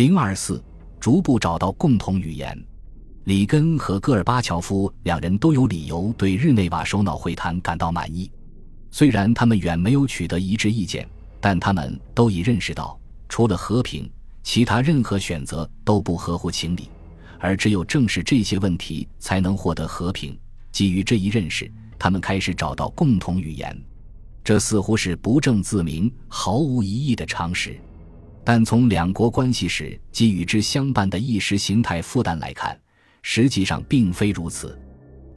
零二四，逐步找到共同语言。里根和戈尔巴乔夫两人都有理由对日内瓦首脑会谈感到满意，虽然他们远没有取得一致意见，但他们都已认识到，除了和平，其他任何选择都不合乎情理，而只有正视这些问题，才能获得和平。基于这一认识，他们开始找到共同语言。这似乎是不证自明、毫无疑义的常识，但从两国关系史及与之相伴的意识形态负担来看，实际上并非如此。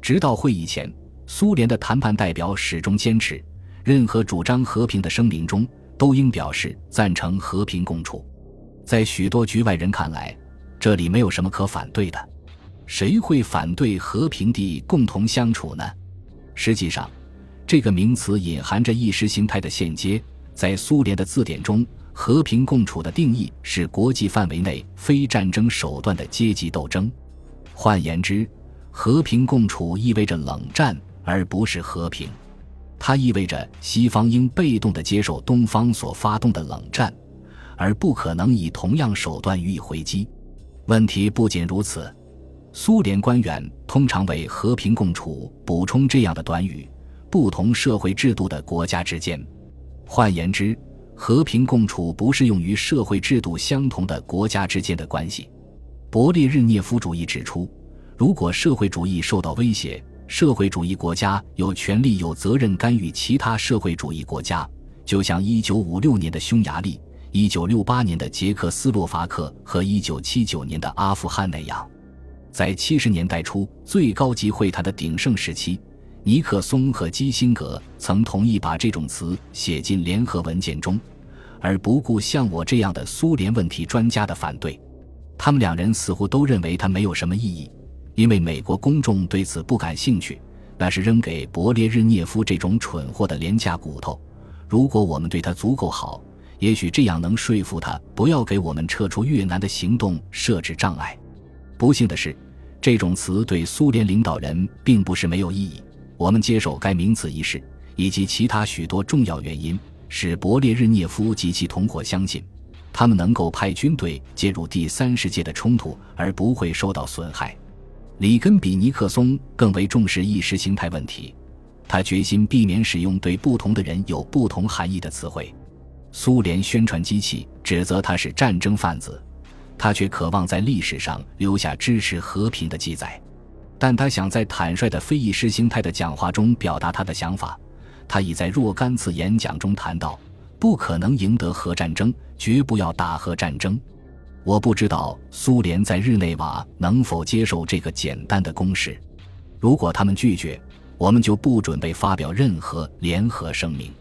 直到会议前，苏联的谈判代表始终坚持，任何主张和平的声明中都应表示赞成和平共处。在许多局外人看来，这里没有什么可反对的。谁会反对和平地共同相处呢？实际上。这个名词隐含着意识形态的衔接，在苏联的字典中，和平共处的定义是国际范围内非战争手段的阶级斗争。换言之，和平共处意味着冷战，而不是和平。它意味着西方应被动地接受东方所发动的冷战，而不可能以同样手段予以回击。问题不仅如此，苏联官员通常为“和平共处”补充这样的短语。不同社会制度的国家之间，换言之，和平共处不适用于社会制度相同的国家之间的关系。勃列日涅夫主义指出，如果社会主义受到威胁，社会主义国家有权利、有责任干预其他社会主义国家，就像1956年的匈牙利、1968年的捷克斯洛伐克和1979年的阿富汗那样。在70年代初最高级会谈的鼎盛时期。尼克松和基辛格曾同意把这种词写进联合文件中，而不顾像我这样的苏联问题专家的反对。他们两人似乎都认为它没有什么意义，因为美国公众对此不感兴趣。那是扔给勃列日涅夫这种蠢货的廉价骨头。如果我们对他足够好，也许这样能说服他不要给我们撤出越南的行动设置障碍。不幸的是，这种词对苏联领导人并不是没有意义。我们接受该名词一事，以及其他许多重要原因，使勃列日涅夫及其同伙相信，他们能够派军队介入第三世界的冲突而不会受到损害。里根比尼克松更为重视意识形态问题，他决心避免使用对不同的人有不同含义的词汇。苏联宣传机器指责他是战争贩子，他却渴望在历史上留下支持和平的记载。但他想在坦率的非意识形态的讲话中表达他的想法。他已在若干次演讲中谈到：不可能赢得核战争，绝不要打核战争。我不知道苏联在日内瓦能否接受这个简单的公式。如果他们拒绝，我们就不准备发表任何联合声明。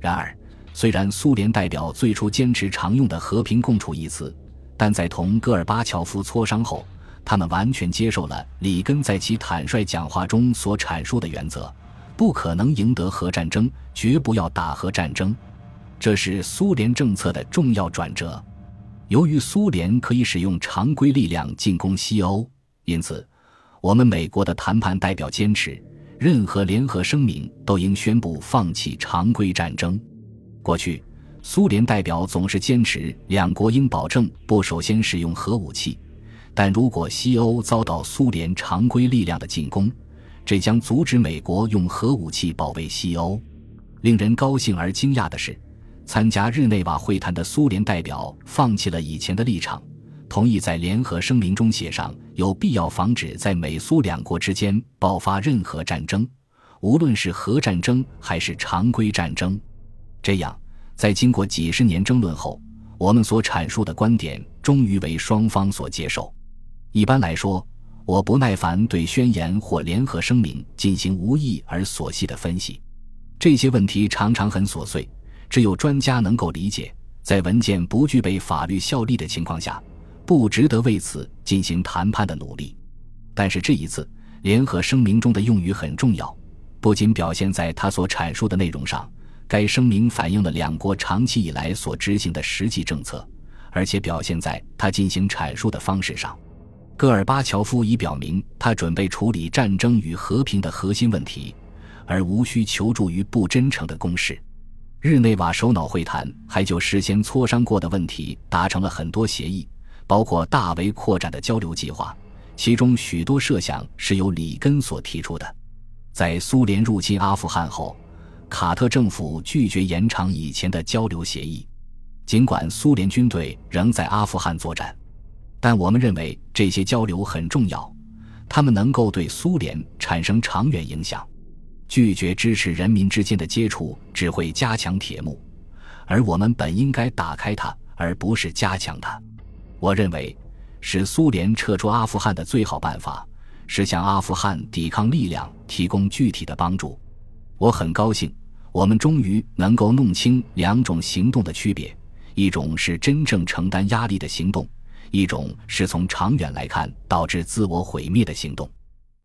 然而，虽然苏联代表最初坚持常用的“和平共处”一词，但在同戈尔巴乔夫磋商后。他们完全接受了里根在其坦率讲话中所阐述的原则：不可能赢得核战争，绝不要打核战争。这是苏联政策的重要转折。由于苏联可以使用常规力量进攻西欧，因此，我们美国的谈判代表坚持，任何联合声明都应宣布放弃常规战争。过去，苏联代表总是坚持两国应保证不首先使用核武器。但如果西欧遭到苏联常规力量的进攻，这将阻止美国用核武器保卫西欧。令人高兴而惊讶的是，参加日内瓦会谈的苏联代表放弃了以前的立场，同意在联合声明中写上有必要防止在美苏两国之间爆发任何战争，无论是核战争还是常规战争。这样，在经过几十年争论后，我们所阐述的观点终于为双方所接受。一般来说，我不耐烦对宣言或联合声明进行无意而琐细的分析。这些问题常常很琐碎，只有专家能够理解。在文件不具备法律效力的情况下，不值得为此进行谈判的努力。但是这一次，联合声明中的用语很重要，不仅表现在他所阐述的内容上，该声明反映了两国长期以来所执行的实际政策，而且表现在他进行阐述的方式上。戈尔巴乔夫已表明，他准备处理战争与和平的核心问题，而无需求助于不真诚的攻势。日内瓦首脑会谈还就事先磋商过的问题达成了很多协议，包括大为扩展的交流计划，其中许多设想是由里根所提出的。在苏联入侵阿富汗后，卡特政府拒绝延长以前的交流协议，尽管苏联军队仍在阿富汗作战，但我们认为这些交流很重要，他们能够对苏联产生长远影响。拒绝支持人民之间的接触只会加强铁幕，而我们本应该打开它，而不是加强它。我认为，使苏联撤出阿富汗的最好办法是向阿富汗抵抗力量提供具体的帮助。我很高兴，我们终于能够弄清两种行动的区别：一种是真正承担压力的行动，一种是从长远来看导致自我毁灭的行动。